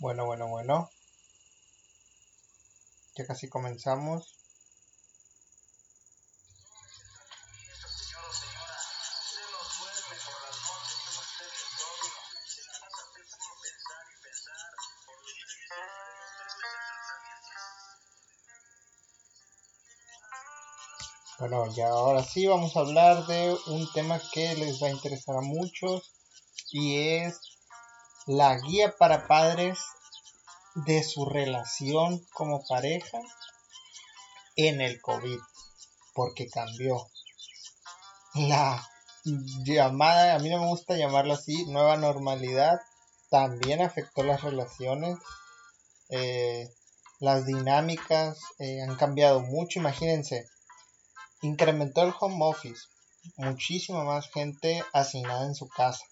Bueno, bueno, bueno. Ya casi comenzamos. Bueno, ya ahora sí vamos a hablar de un tema que les va a interesar a muchos y es la guía para padres de su relación como pareja en el COVID, porque cambió. La llamada, a mí no me gusta llamarlo así, nueva normalidad, también afectó las relaciones. Eh, las dinámicas eh, han cambiado mucho, imagínense. Incrementó el home office, muchísima más gente asignada en su casa.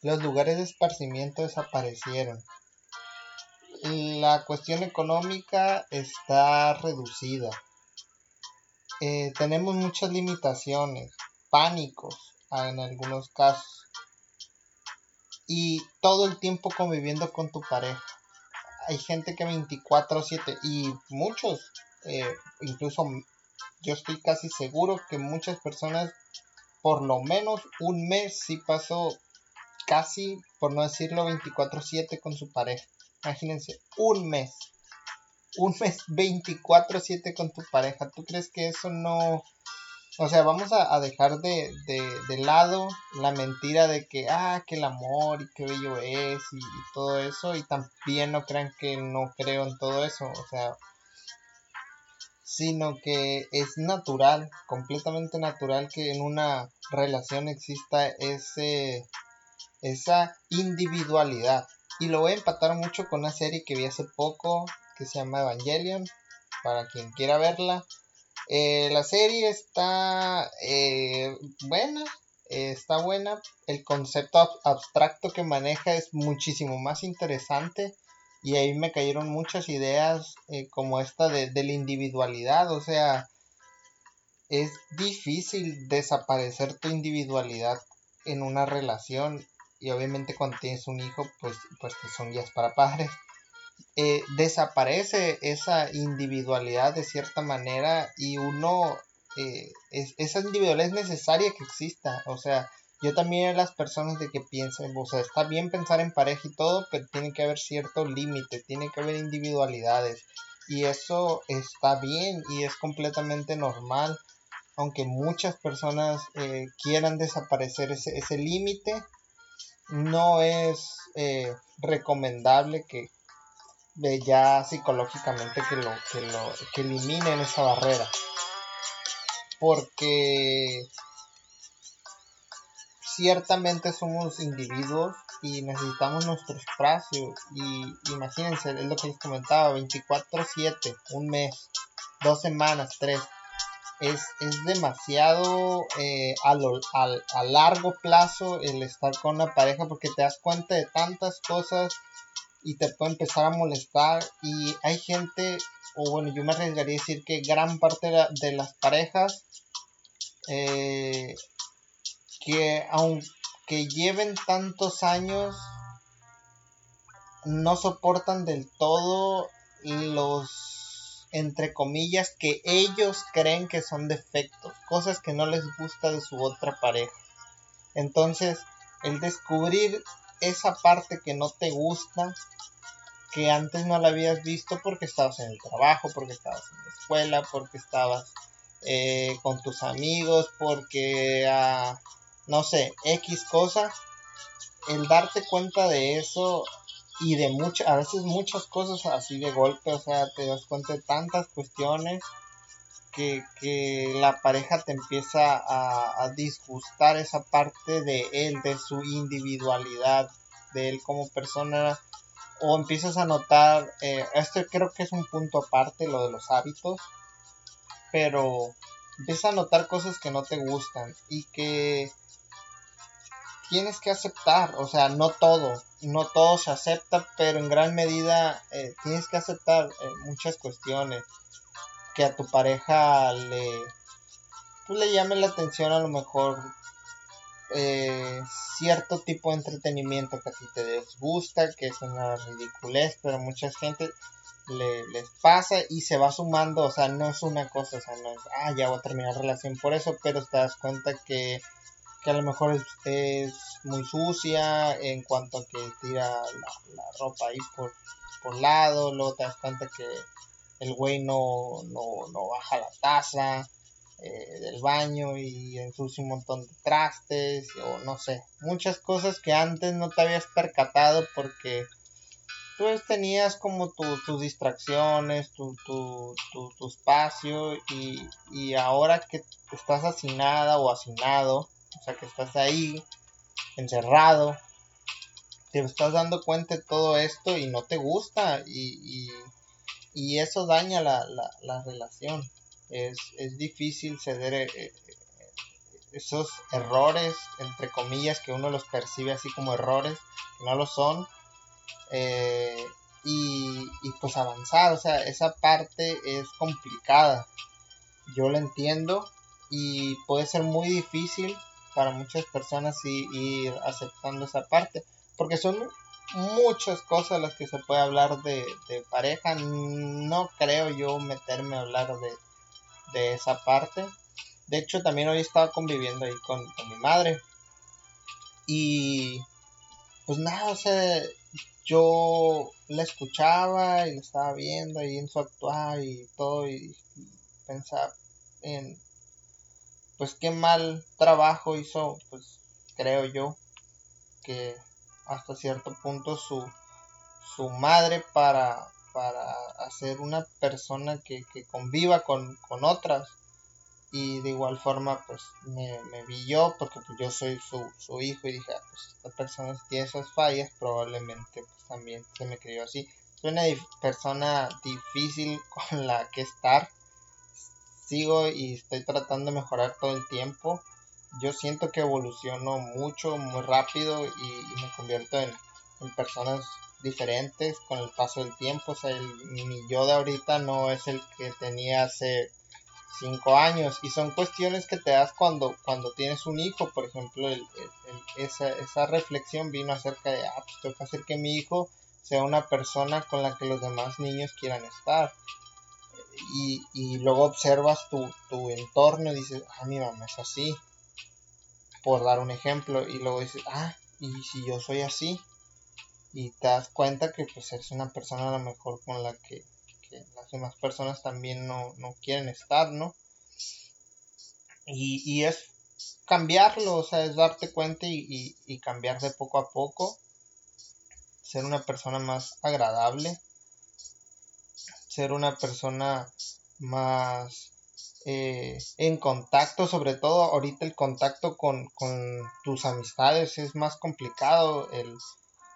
Los lugares de esparcimiento desaparecieron. La cuestión económica está reducida. Eh, tenemos muchas limitaciones, pánicos en algunos casos. Y todo el tiempo conviviendo con tu pareja. Hay gente que 24/7 y muchos, eh, incluso yo estoy casi seguro que muchas personas por lo menos un mes sí pasó casi, por no decirlo, 24/7 con su pareja. Imagínense, un mes. Un mes 24/7 con tu pareja. ¿Tú crees que eso no... O sea, vamos a, dejar de, de, lado la mentira de que, ah, que el amor y qué bello es y, y todo eso. Y también no crean que no creo en todo eso. O sea, sino que es natural, completamente natural que en una relación exista ese esa individualidad. Y lo voy a empatar mucho con una serie que vi hace poco que se llama Evangelion, para quien quiera verla. Eh, la serie está eh, buena, está buena. El concepto abstracto que maneja es muchísimo más interesante. Y ahí me cayeron muchas ideas eh, como esta de la individualidad. O sea, es difícil desaparecer tu individualidad en una relación y obviamente cuando tienes un hijo, pues, pues son guías para padres, eh, desaparece esa individualidad de cierta manera y uno, eh, esa individualidad es necesaria que exista, o sea, yo también las personas de que piensen, o sea, está bien pensar en pareja y todo, pero tiene que haber cierto límite, tiene que haber individualidades. Y eso está bien y es completamente normal aunque muchas personas eh, quieran desaparecer ese, ese límite no es eh, recomendable que ya psicológicamente que lo, que lo que eliminen esa barrera. Porque ciertamente somos individuos y necesitamos nuestro espacio. Y imagínense es lo que les comentaba 24/7 un mes dos semanas tres es, demasiado eh, a, a, largo plazo el estar con una pareja porque te das cuenta de tantas cosas y te puede empezar a molestar y hay gente, o bueno, yo me arriesgaría a decir que gran parte de, las parejas eh, que aunque lleven tantos años no soportan del todo los entre comillas, que ellos creen que son defectos, cosas que no les gusta de su otra pareja. Entonces, el descubrir esa parte que no te gusta, que antes no la habías visto porque estabas en el trabajo, porque estabas en la escuela, porque estabas eh, con tus amigos, porque, ah, no sé, X cosa, el darte cuenta de eso y de muchas, a veces muchas cosas así de golpe, o sea, te das cuenta de tantas cuestiones que, que la pareja te empieza a, disgustar esa parte de él, de su individualidad, de él como persona, o empiezas a notar, eh, este creo que es un punto aparte, lo de los hábitos, pero empiezas a notar cosas que no te gustan y que tienes que aceptar, o sea, no todo, no todo se acepta, pero en gran medida eh, tienes que aceptar eh, muchas cuestiones que a tu pareja le, pues, le llame la atención a lo mejor eh, cierto tipo de entretenimiento que a ti te disgusta, que es una ridiculez, pero mucha gente le, les pasa y se va sumando, o sea, no es una cosa, o sea, no es, ah, ya voy a terminar relación por eso, pero te das cuenta que, que a lo mejor es, muy sucia en cuanto a que tira la, ropa ahí por, por lado, luego te das cuenta que el güey no, no, no baja la taza eh, del baño y ensucia un montón de trastes o no sé, muchas cosas que antes no te habías percatado porque tú tenías como tus distracciones, tu, tu, tu, espacio y, y, ahora que estás hacinada o hacinado, o sea que estás ahí encerrado, te estás dando cuenta de todo esto y no te gusta y, y, y eso daña la, la, la relación. Es, es, difícil ceder eh, eh, esos errores, entre comillas, que uno los percibe así como errores, que no lo son, eh, y, pues avanzar, o sea, esa parte es complicada, yo lo entiendo y puede ser muy difícil para muchas personas ir aceptando esa parte, porque son muchas cosas las que se puede hablar de, pareja, no creo yo meterme a hablar de, de, esa parte, de hecho también hoy estaba conviviendo ahí con, mi madre. Y pues nada, o sea, yo la escuchaba y la estaba viendo ahí en su actuar y todo y, pensaba en pues qué mal trabajo hizo pues creo yo que hasta cierto punto su su madre para para hacer una persona que, que conviva con, con otras. Y de igual forma pues me, vi yo porque pues yo soy su, su hijo y dije ah, pues esta persona tiene esas fallas probablemente pues también se me crió así soy una persona difícil con la que estar sigo y estoy tratando de mejorar todo el tiempo. Yo siento que evoluciono mucho muy rápido y, me convierto en, personas diferentes con el paso del tiempo. O sea el, mi yo de ahorita no es el que tenía hace cinco años. Y son cuestiones que te das cuando, cuando tienes un hijo, por ejemplo, esa, esa, reflexión vino acerca de, ah, pues tengo que hacer que mi hijo sea una persona con la que los demás niños quieran estar. Y, y luego observas tu, tu, entorno y dices, ah, mi mamá es así, por dar un ejemplo, y luego dices, ah, y si yo soy así, y te das cuenta que pues eres una persona a lo mejor con la que las demás personas también no, quieren estar, ¿no? Y, es cambiarlo, o sea, es darte cuenta y, y, cambiar de poco a poco, ser una persona más agradable, ser una persona más eh, en contacto, sobre todo ahorita el contacto con, con, tus amistades es más complicado, el,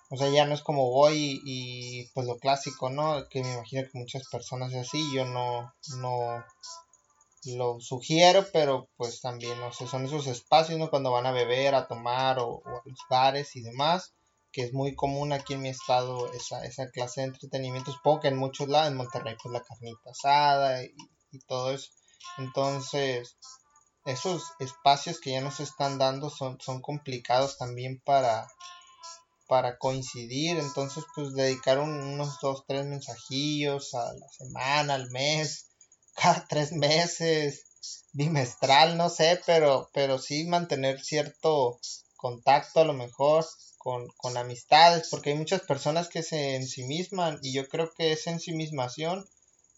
o sea, ya no es como voy y, pues lo clásico, ¿no? Que me imagino que muchas personas es así, yo no, no lo sugiero, pero pues también, no sé, son esos espacios, ¿no? Cuando van a beber, a tomar o, a los bares y demás, que es muy común aquí en mi estado esa, esa clase de entretenimiento. Supongo que en muchos lados, en Monterrey, pues la carnita asada y, y todo eso. Entonces, esos espacios que ya nos están dando son, son complicados también para, para coincidir, entonces pues dedicar unos dos, tres mensajillos a la semana, al mes, cada tres meses, bimestral, no sé, pero, pero sí mantener cierto contacto a lo mejor con, con amistades, porque hay muchas personas que se ensimisman y yo creo que esa ensimismación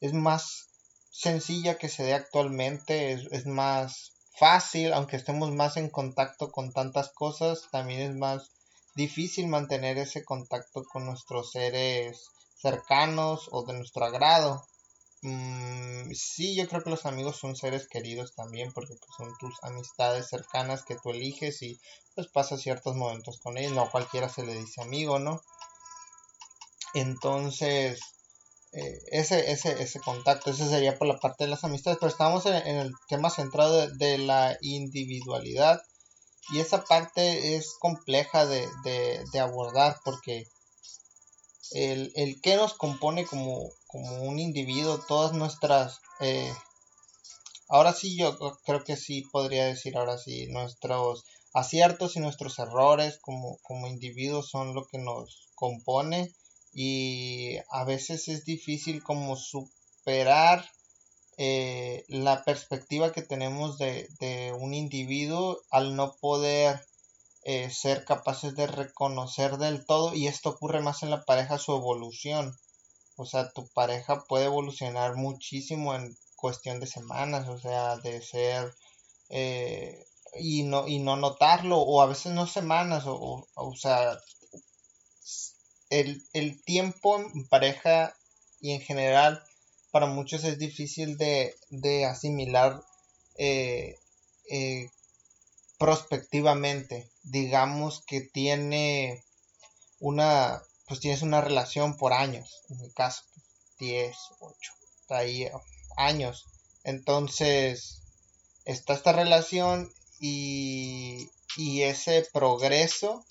es más sencilla que se dé actualmente, es, es más fácil, aunque estemos más en contacto con tantas cosas, también es más difícil mantener ese contacto con nuestros seres cercanos o de nuestro agrado. Mm, sí, yo creo que los amigos son seres queridos también porque pues, son tus amistades cercanas que tú eliges y pues pasas ciertos momentos con ellos. No cualquiera se le dice amigo, ¿no? Entonces, eh, ese, ese, ese contacto, ese sería por la parte de las amistades, pero estamos en, el tema centrado de la individualidad y esa parte es compleja de, abordar porque el, el que nos compone como, como un individuo, todas nuestras... Eh, ahora sí yo creo que sí podría decir ahora sí nuestros aciertos y nuestros errores como, como individuos son lo que nos compone y a veces es difícil como superar eh, la perspectiva que tenemos de, un individuo al no poder eh, ser capaces de reconocer del todo y esto ocurre más en la pareja su evolución o sea tu pareja puede evolucionar muchísimo en cuestión de semanas o sea de ser eh, y no y no notarlo o a veces no semanas o, o sea el, tiempo en pareja y en general para muchos es difícil de, asimilar eh, eh, prospectivamente. Digamos que tiene una, pues tienes una relación por años, en mi caso, 10, 8, ahí, años. Entonces, está esta relación y, y ese progreso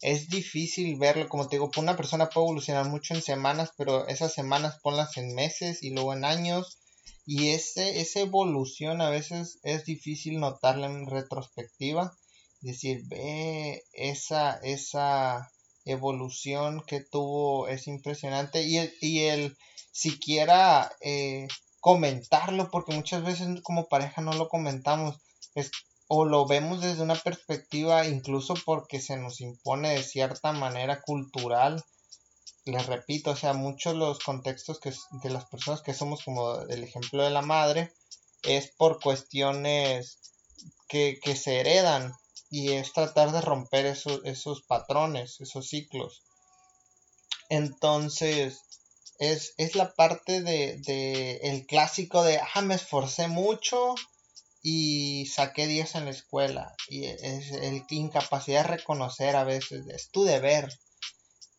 es difícil verlo, como te digo, una persona puede evolucionar mucho en semanas, pero esas semanas ponlas en meses y luego en años. Y ese, esa evolución a veces es difícil notarla en retrospectiva. Decir, ve, esa, esa evolución que tuvo es impresionante. Y el, y el siquiera eh, comentarlo, porque muchas veces como pareja no lo comentamos. Es o lo vemos desde una perspectiva incluso porque se nos impone de cierta manera cultural. Les repito, o sea, muchos los contextos que, de las personas que somos, como el ejemplo de la madre, es por cuestiones que, se heredan y es tratar de romper esos, patrones, esos ciclos. Entonces, es, es la parte de, de, el clásico de, ah, me esforcé mucho, y saqué 10 en la escuela y es el incapacidad de reconocer a veces es tu deber.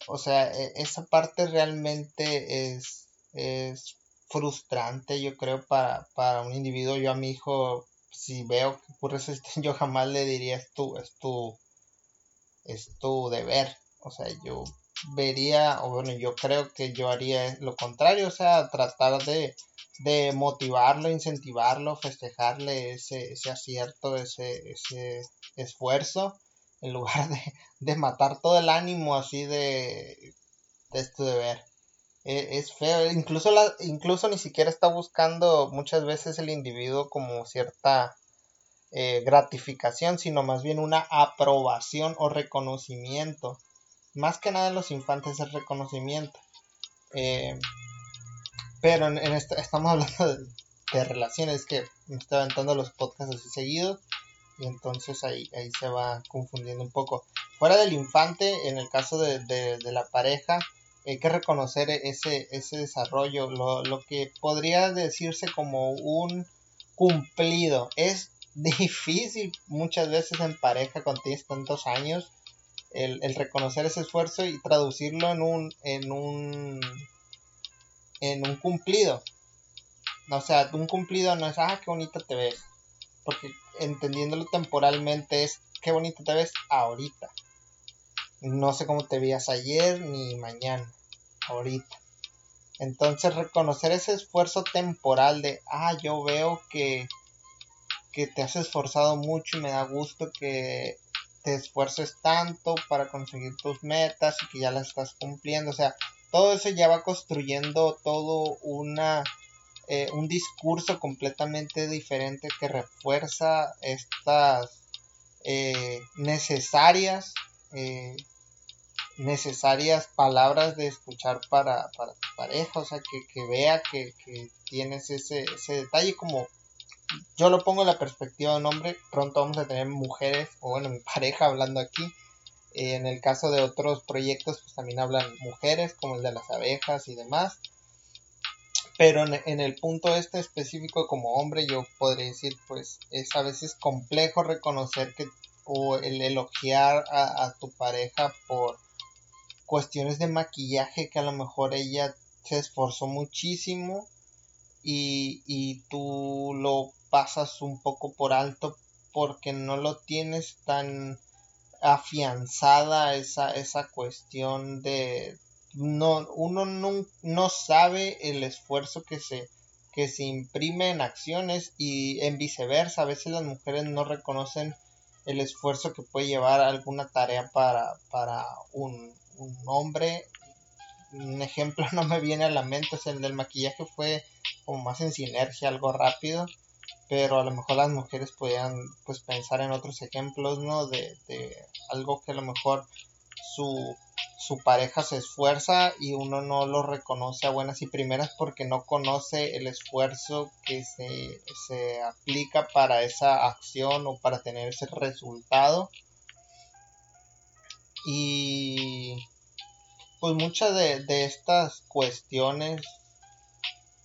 O sea e, esa parte realmente es, es frustrante yo creo para, para un individuo. Yo a mi hijo si veo que ocurre eso yo jamás le diría es tu es tu es tu deber o sea yo vería o bueno yo creo que yo haría lo contrario o sea tratar de de motivarlo, incentivarlo, festejarle ese, ese acierto, ese, ese esfuerzo, en lugar de, de, matar todo el ánimo así de, de este deber. E, es feo, incluso, la, incluso ni siquiera está buscando muchas veces el individuo como cierta eh, gratificación, sino más bien una aprobación o reconocimiento. Más que nada en los infantes es reconocimiento. Eh, pero en, estamos hablando de, relaciones que me estoy aventando los podcasts así seguidos. Y entonces ahí, ahí se va confundiendo un poco. Fuera del infante, en el caso de, de, la pareja, hay que reconocer ese, ese desarrollo. Lo, lo que podría decirse como un cumplido. Es difícil muchas veces en pareja cuando tienes tantos años el, el, reconocer ese esfuerzo y traducirlo en un, en un en un cumplido. O sea, un cumplido no es, ah, qué bonita te ves. Porque entendiéndolo temporalmente es, qué bonita te ves ahorita. No sé cómo te veías ayer ni mañana, ahorita. Entonces reconocer ese esfuerzo temporal de, ah, yo veo que, que te has esforzado mucho y me da gusto que te esfuerces tanto para conseguir tus metas y que ya las estás cumpliendo. O sea, todo eso ya va construyendo todo una eh, un discurso completamente diferente que refuerza estas eh, necesarias eh, necesarias palabras de escuchar para, tu pareja, o sea, que, vea que, tienes ese, ese detalle como yo lo pongo en la perspectiva de un hombre, pronto vamos a tener mujeres, o bueno, mi pareja hablando aquí, en el caso de otros proyectos, pues también hablan mujeres, como el de las abejas y demás. Pero en, el punto este específico como hombre, yo podría decir, pues es a veces complejo reconocer que o el elogiar a, tu pareja por cuestiones de maquillaje que a lo mejor ella se esforzó muchísimo y, y tú lo pasas un poco por alto porque no lo tienes tan afianzada esa, esa cuestión de no, uno no, no sabe el esfuerzo que se, que se imprime en acciones y en viceversa, a veces las mujeres no reconocen el esfuerzo que puede llevar alguna tarea para, para un, hombre. Un ejemplo no me viene a la mente, es el del maquillaje fue como más en sinergia, algo rápido, pero a lo mejor las mujeres podían pues pensar en otros ejemplos, ¿no? De, de algo que a lo mejor su su pareja se esfuerza y uno no lo reconoce a buenas y primeras porque no conoce el esfuerzo que se, aplica para esa acción o para tener ese resultado. Y pues muchas de, estas cuestiones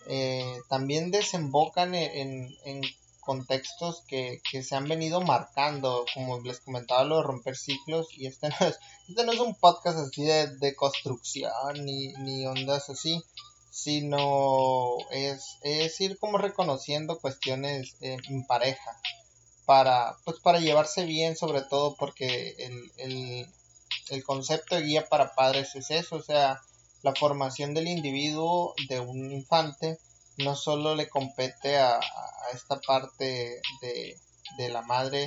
eh, también desembocan en, en contextos que, se han venido marcando, como les comentaba lo de romper ciclos, y este no es, este no es un podcast así de, construcción ni, ni, ondas así, sino es, es, ir como reconociendo cuestiones en pareja para, pues para llevarse bien sobre todo porque el, el concepto de guía para padres es eso, o sea, la formación del individuo de un infante no solo le compete a, esta parte de, la madre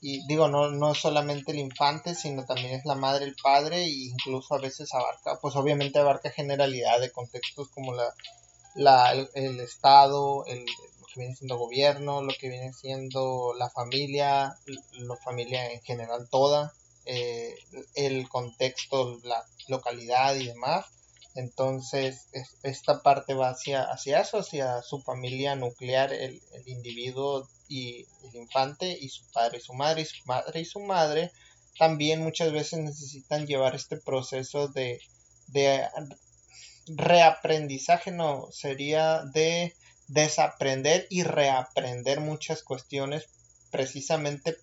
y digo no no solamente el infante sino también es la madre el padre e incluso a veces abarca pues obviamente abarca generalidad de contextos como la, la el, estado el, lo que viene siendo gobierno lo que viene siendo la familia la familia en general toda eh, el contexto la localidad y demás. Entonces, esta parte va hacia, hacia eso, hacia su familia nuclear, el, individuo y el infante y su padre y su madre y su madre y su madre. También muchas veces necesitan llevar este proceso de, de reaprendizaje, no, sería de desaprender y reaprender muchas cuestiones precisamente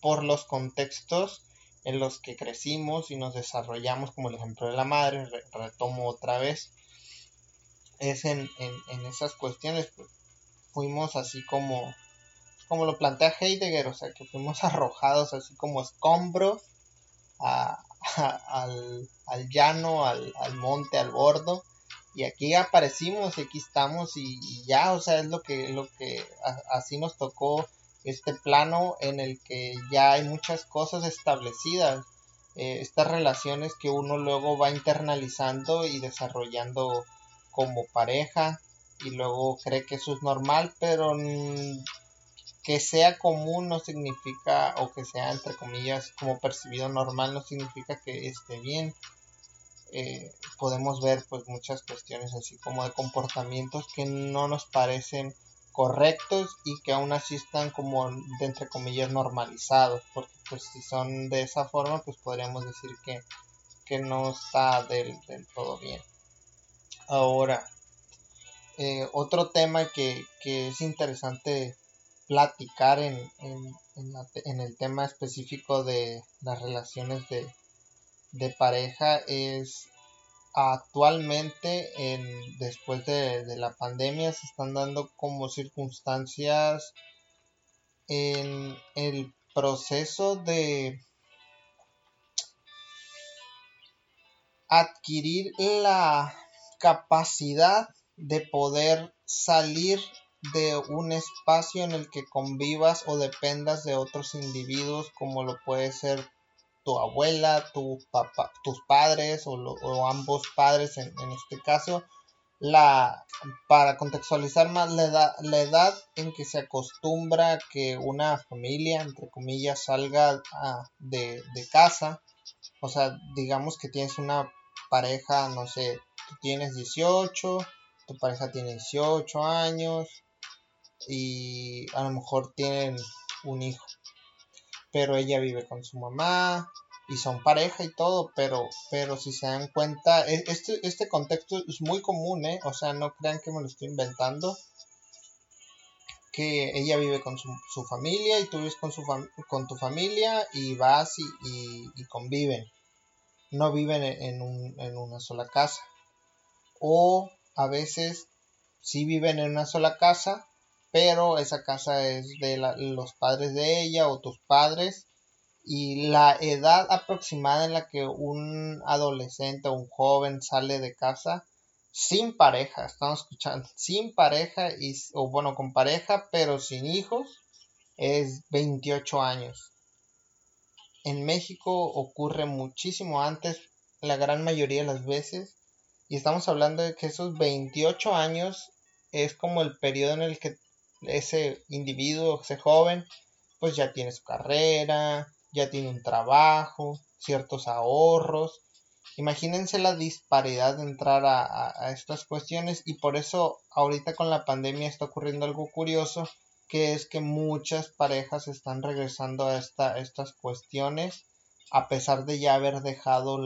por los contextos en los que crecimos y nos desarrollamos, como el ejemplo de la madre, retomo otra vez, es en, esas cuestiones, pues, fuimos así como, como lo plantea Heidegger, o sea, que fuimos arrojados así como escombros al, llano, al, monte, al bordo, y aquí aparecimos aquí estamos y, ya, o sea, es lo que, lo que así nos tocó este plano en el que ya hay muchas cosas establecidas, eh, estas relaciones que uno luego va internalizando y desarrollando como pareja y luego cree que eso es normal, pero que sea común no significa, o que sea entre comillas como percibido normal no significa que esté bien. Eh, podemos ver pues muchas cuestiones así como de comportamientos que no nos parecen correctos y que aún así están como de entre comillas normalizados porque pues si son de esa forma pues podríamos decir que, que no está del, todo bien. Ahora eh, otro tema que, es interesante platicar en, en, el tema específico de las relaciones de, de pareja es actualmente, en, después de, la pandemia, se están dando como circunstancias en el proceso de adquirir la capacidad de poder salir de un espacio en el que convivas o dependas de otros individuos como lo puede ser tu abuela, tu papá, tus padres o, ambos padres en, este caso, la, para contextualizar más la edad, la edad en que se acostumbra que una familia, entre comillas, salga de, casa, o sea, digamos que tienes una pareja, no sé, tú tienes 18, tu pareja tiene 18 años y a lo mejor tienen un hijo pero ella vive con su mamá y son pareja y todo, pero, pero si se dan cuenta, e, este, este contexto es muy común, ¿eh? O sea, no crean que me lo estoy inventando, que ella vive con su, familia y tú vives con, su con tu familia y vas y, conviven, no viven en, un, en una sola casa. O a veces sí viven en una sola casa, pero esa casa es de los padres de ella o tus padres y la edad aproximada en la que un adolescente o un joven sale de casa sin pareja, estamos escuchando, sin pareja y, o bueno, con pareja pero sin hijos es 28 años. en México ocurre muchísimo antes, la gran mayoría de las veces. Y estamos hablando de que esos 28 años es como el periodo en el que ese individuo, ese joven, pues ya tiene su carrera, ya tiene un trabajo, ciertos ahorros. Imagínense la disparidad de entrar a, estas cuestiones y por eso ahorita con la pandemia está ocurriendo algo curioso, que es que muchas parejas están regresando a, esta, estas cuestiones a pesar de ya haber dejado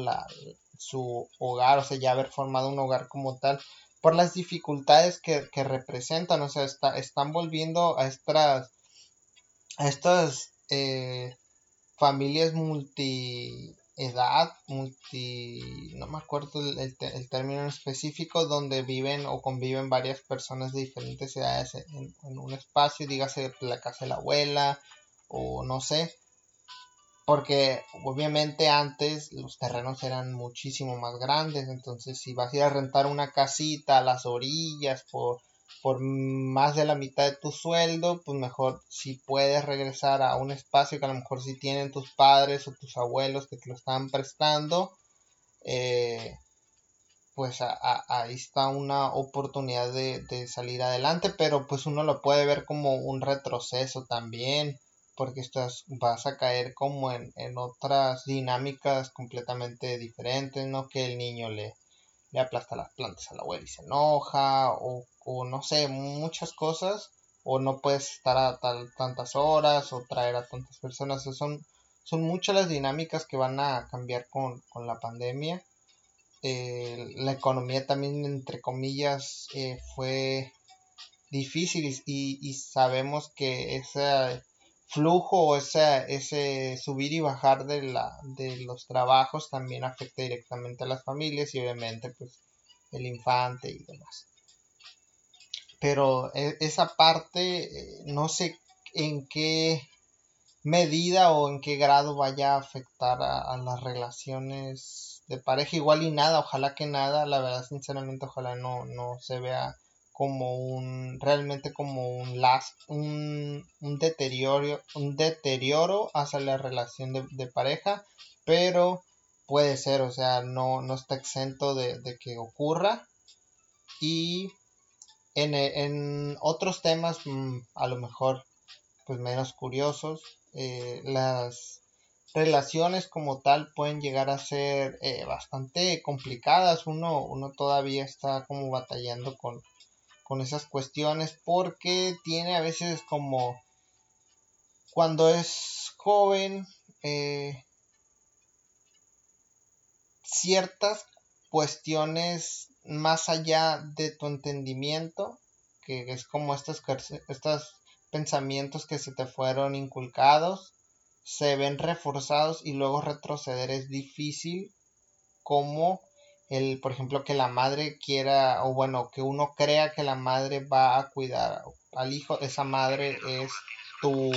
su hogar, o sea, ya haber formado un hogar como tal, por las dificultades que, representan, o sea, está, están volviendo a estas, a estas eh, familias multi edad, multi, no me acuerdo el, término específico, donde viven o conviven varias personas de diferentes edades en, en, un espacio, dígase la casa de la abuela o no sé, porque obviamente antes los terrenos eran muchísimo más grandes, entonces si vas a ir a rentar una casita a las orillas por por más de la mitad de tu sueldo, pues mejor si puedes regresar a un espacio que a lo mejor si tienen tus padres o tus abuelos que te lo están prestando, eh, pues ahí está una oportunidad de, salir adelante, pero pues uno lo puede ver como un retroceso también, porque estás, vas a caer como en, en otras dinámicas completamente diferentes, ¿no? Que el niño le, le aplasta las plantas a la abuela y se enoja, o, no sé, muchas cosas, o no puedes estar a tantas horas, o traer a tantas personas, son, son muchas las dinámicas que van a cambiar con, la pandemia. Eh, la economía también, entre comillas, eh, fue difícil y, y, sabemos que esa flujo o ese subir y bajar de, la, de los trabajos también afecta directamente a las familias y obviamente pues el infante y demás. Pero e, esa parte eh, no sé en qué medida o en qué grado vaya a afectar a, a, las relaciones de pareja igual y nada, ojalá que nada, la verdad sinceramente ojalá no, no se vea como un realmente como un last un, un deterioro un deterioro hacia la relación de, pareja pero puede ser o sea no, no está exento de, que ocurra. Y en, en otros temas mm, a lo mejor pues menos curiosos eh, las relaciones como tal pueden llegar a ser eh, bastante complicadas. Uno uno todavía está como batallando con con esas cuestiones porque tiene a veces como cuando es joven eh, ciertas cuestiones más allá de tu entendimiento que es como estos, estos pensamientos que se te fueron inculcados se ven reforzados y luego retroceder es difícil como el, por ejemplo, que la madre quiera, o bueno, que uno crea que la madre va a cuidar al hijo, esa madre es tu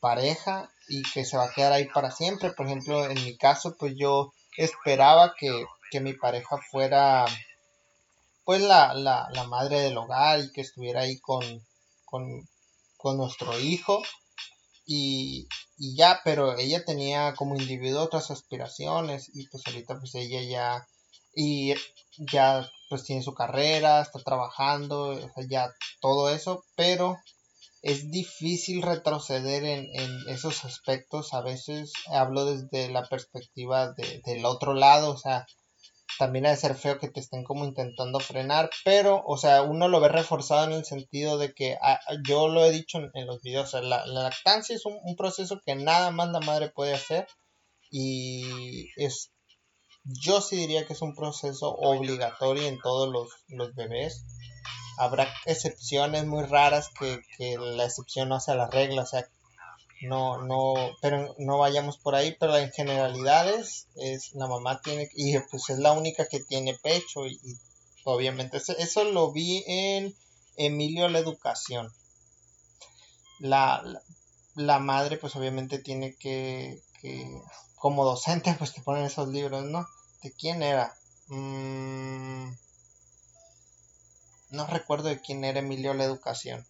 pareja y que se va a quedar ahí para siempre. Por ejemplo, en mi caso, pues yo esperaba que, mi pareja fuera pues la, la, la, madre del hogar y que estuviera ahí con, con, con nuestro hijo y, y, ya, pero ella tenía como individuo otras aspiraciones y pues ahorita pues ella ya y ya pues tiene su carrera, está trabajando, o sea, ya todo eso, pero es difícil retroceder en, en, esos aspectos. A veces hablo desde la perspectiva de, del otro lado, o sea, también ha de ser feo que te estén como intentando frenar, pero, o sea, uno lo ve reforzado en el sentido de que ah, yo lo he dicho en, los videos, la, lactancia es un, proceso que nada más la madre puede hacer y es yo sí diría que es un proceso obligatorio en todos los, bebés. Habrá excepciones muy raras que, la excepción no hace la regla, o sea, no, no, pero no vayamos por ahí, pero en generalidades es la mamá tiene, y pues es la única que tiene pecho y, obviamente eso, lo vi en Emilio la educación. La, la, madre pues obviamente tiene que, que, como docente pues te ponen esos libros, ¿no? ¿De quién era? Mm, no recuerdo de quién era Emilio la Educación.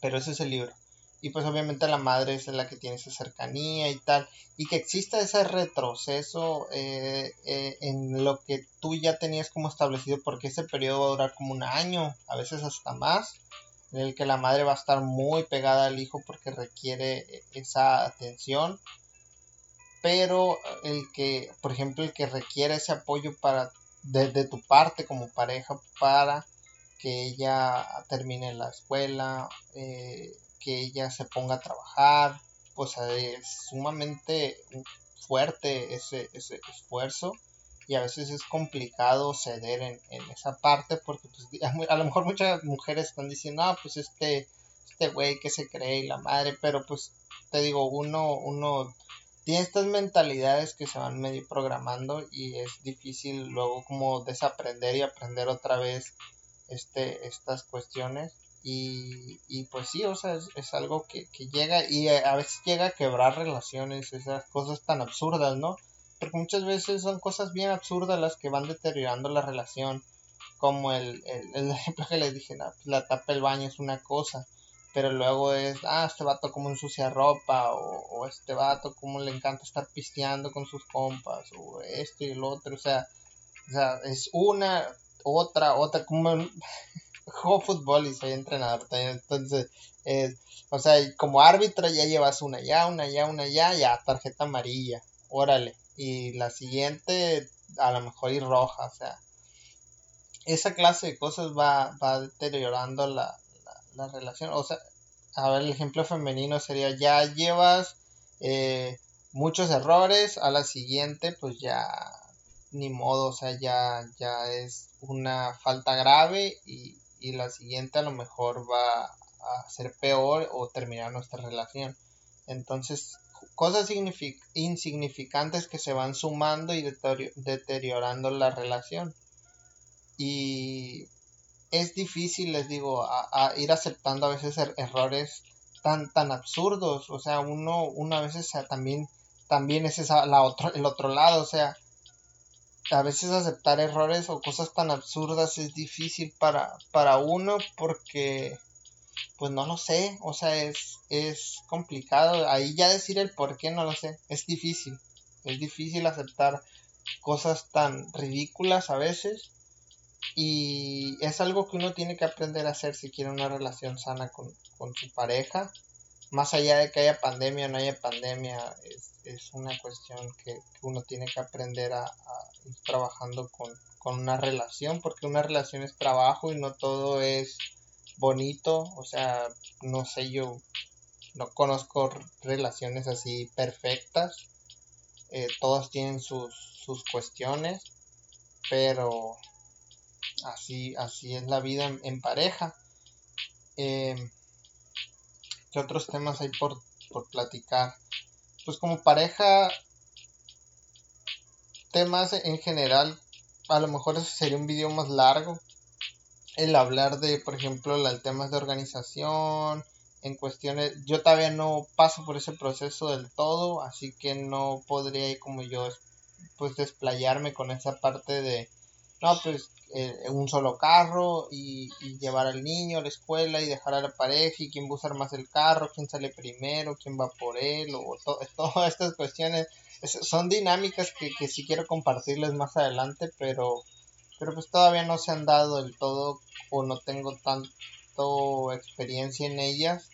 Pero ese es el libro. y pues obviamente la madre es la que tiene esa cercanía y tal, y que exista ese retroceso eh, eh, en lo que tú ya tenías como establecido, porque ese periodo va a durar como un año, a veces hasta más, en el que la madre va a estar muy pegada al hijo porque requiere esa atención, pero el que, por ejemplo, el que requiere ese apoyo para desde tu parte como pareja para que ella termine la escuela, eh, que ella se ponga a trabajar, pues es sumamente fuerte ese, ese esfuerzo y a veces es complicado ceder en, esa parte porque pues, a lo mejor muchas mujeres están diciendo, ah, pues este, este güey que se cree y la madre, pero pues te digo, uno, uno tiene estas mentalidades que se van medio programando y es difícil luego como desaprender y aprender otra vez este, estas cuestiones. Y, y pues sí, o sea, es, algo que, llega y a veces llega a quebrar relaciones, esas cosas tan absurdas, ¿no? Porque muchas veces son cosas bien absurdas las que van deteriorando la relación, como el, el, ejemplo que les dije, la tapa del baño es una cosa, pero luego es, ah, este vato como ensucia ropa, o, o este vato como le encanta estar pisteando con sus compas, o esto y el otro, o sea, o sea, es una otra, otra, como juego fútbol y soy entrenador también, entonces, o sea, como árbitro ya llevas una ya, una ya, una ya, ya, tarjeta amarilla, órale, y la siguiente a lo mejor y roja, o sea, esa clase de cosas va, va deteriorando la, la, relación, o sea, a ver, el ejemplo femenino sería, ya llevas eh, muchos errores, a la siguiente pues ya ni modo, o sea, ya, ya es una falta grave y, la siguiente a lo mejor va a ser peor o terminar nuestra relación. Entonces, cosas insignificantes que se van sumando y deteriorando la relación. Y es difícil, les digo, a, ir aceptando a veces er-, errores tan, tan absurdos. O sea, uno, uno a veces también, también es esa, la otro, el otro lado. O sea, a veces aceptar errores o cosas tan absurdas es difícil para, para uno porque pues no lo sé, o sea, es, es complicado, ahí ya decir el por qué no lo sé, es difícil, es difícil aceptar cosas tan ridículas a veces y es algo que uno tiene que aprender a hacer si quiere una relación sana con, con su pareja. Más allá de que haya pandemia o no haya pandemia, es, es una cuestión que, uno tiene que aprender a, ir trabajando con, una relación, porque una relación es trabajo y no todo es bonito, o sea, no sé, yo no conozco relaciones así perfectas, eh, todas tienen sus, sus cuestiones, pero así, así es la vida en, pareja. Eh, ¿Qué otros temas hay por, platicar? Pues como pareja, temas en general, a lo mejor ese sería un video más largo. El hablar de, por ejemplo, el temas de organización, en cuestiones, yo todavía no paso por ese proceso del todo, así que no podría como yo pues desplayarme con esa parte de, no, pues eh, un solo carro y, llevar al niño a la escuela y dejar a la pareja y quién va más el carro, quién sale primero, quién va por él o todas estas cuestiones. Son dinámicas que, que sí quiero compartirles más adelante, pero, pero pues todavía no se han dado del todo o no tengo tanto experiencia en ellas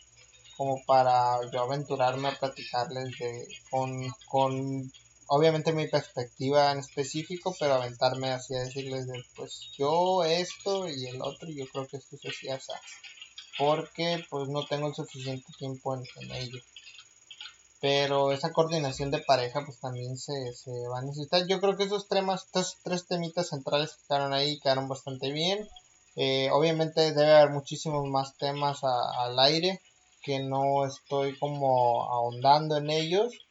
como para yo aventurarme a platicarles de con, con obviamente mi perspectiva en específico, pero aventarme así a decirles de, pues yo esto y el otro, yo creo que esto se hacía así, porque pues no tengo el suficiente tiempo en, ello. Pero esa coordinación de pareja pues también se, se, va a necesitar. Yo creo que esos temas, estos tres temitas centrales que quedaron ahí quedaron bastante bien. Eh, obviamente debe haber muchísimos más temas al aire que no estoy como ahondando en ellos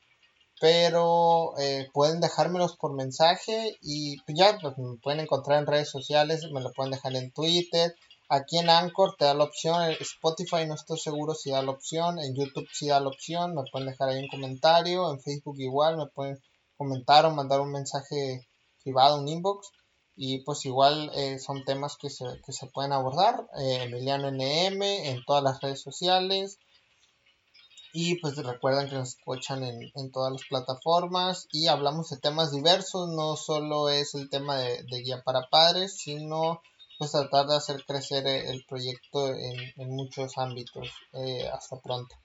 pero eh, pueden dejármelos por mensaje y pues ya pues, me pueden encontrar en redes sociales, me lo pueden dejar en Twitter, aquí en Anchor te da la opción, Spotify no estoy seguro si da la opción, en YouTube sí da la opción, me pueden dejar ahí un comentario, en Facebook igual, me pueden comentar o mandar un mensaje privado, un inbox. Y pues igual eh, son temas que se, que se pueden abordar, eh, Emiliano NM en todas las redes sociales Y pues recuerden que nos escuchan en, en, todas las plataformas y hablamos de temas diversos, no solo es el tema de, guía para padres, sino pues tratar de hacer crecer el proyecto en, en muchos ámbitos. Eh, hasta pronto.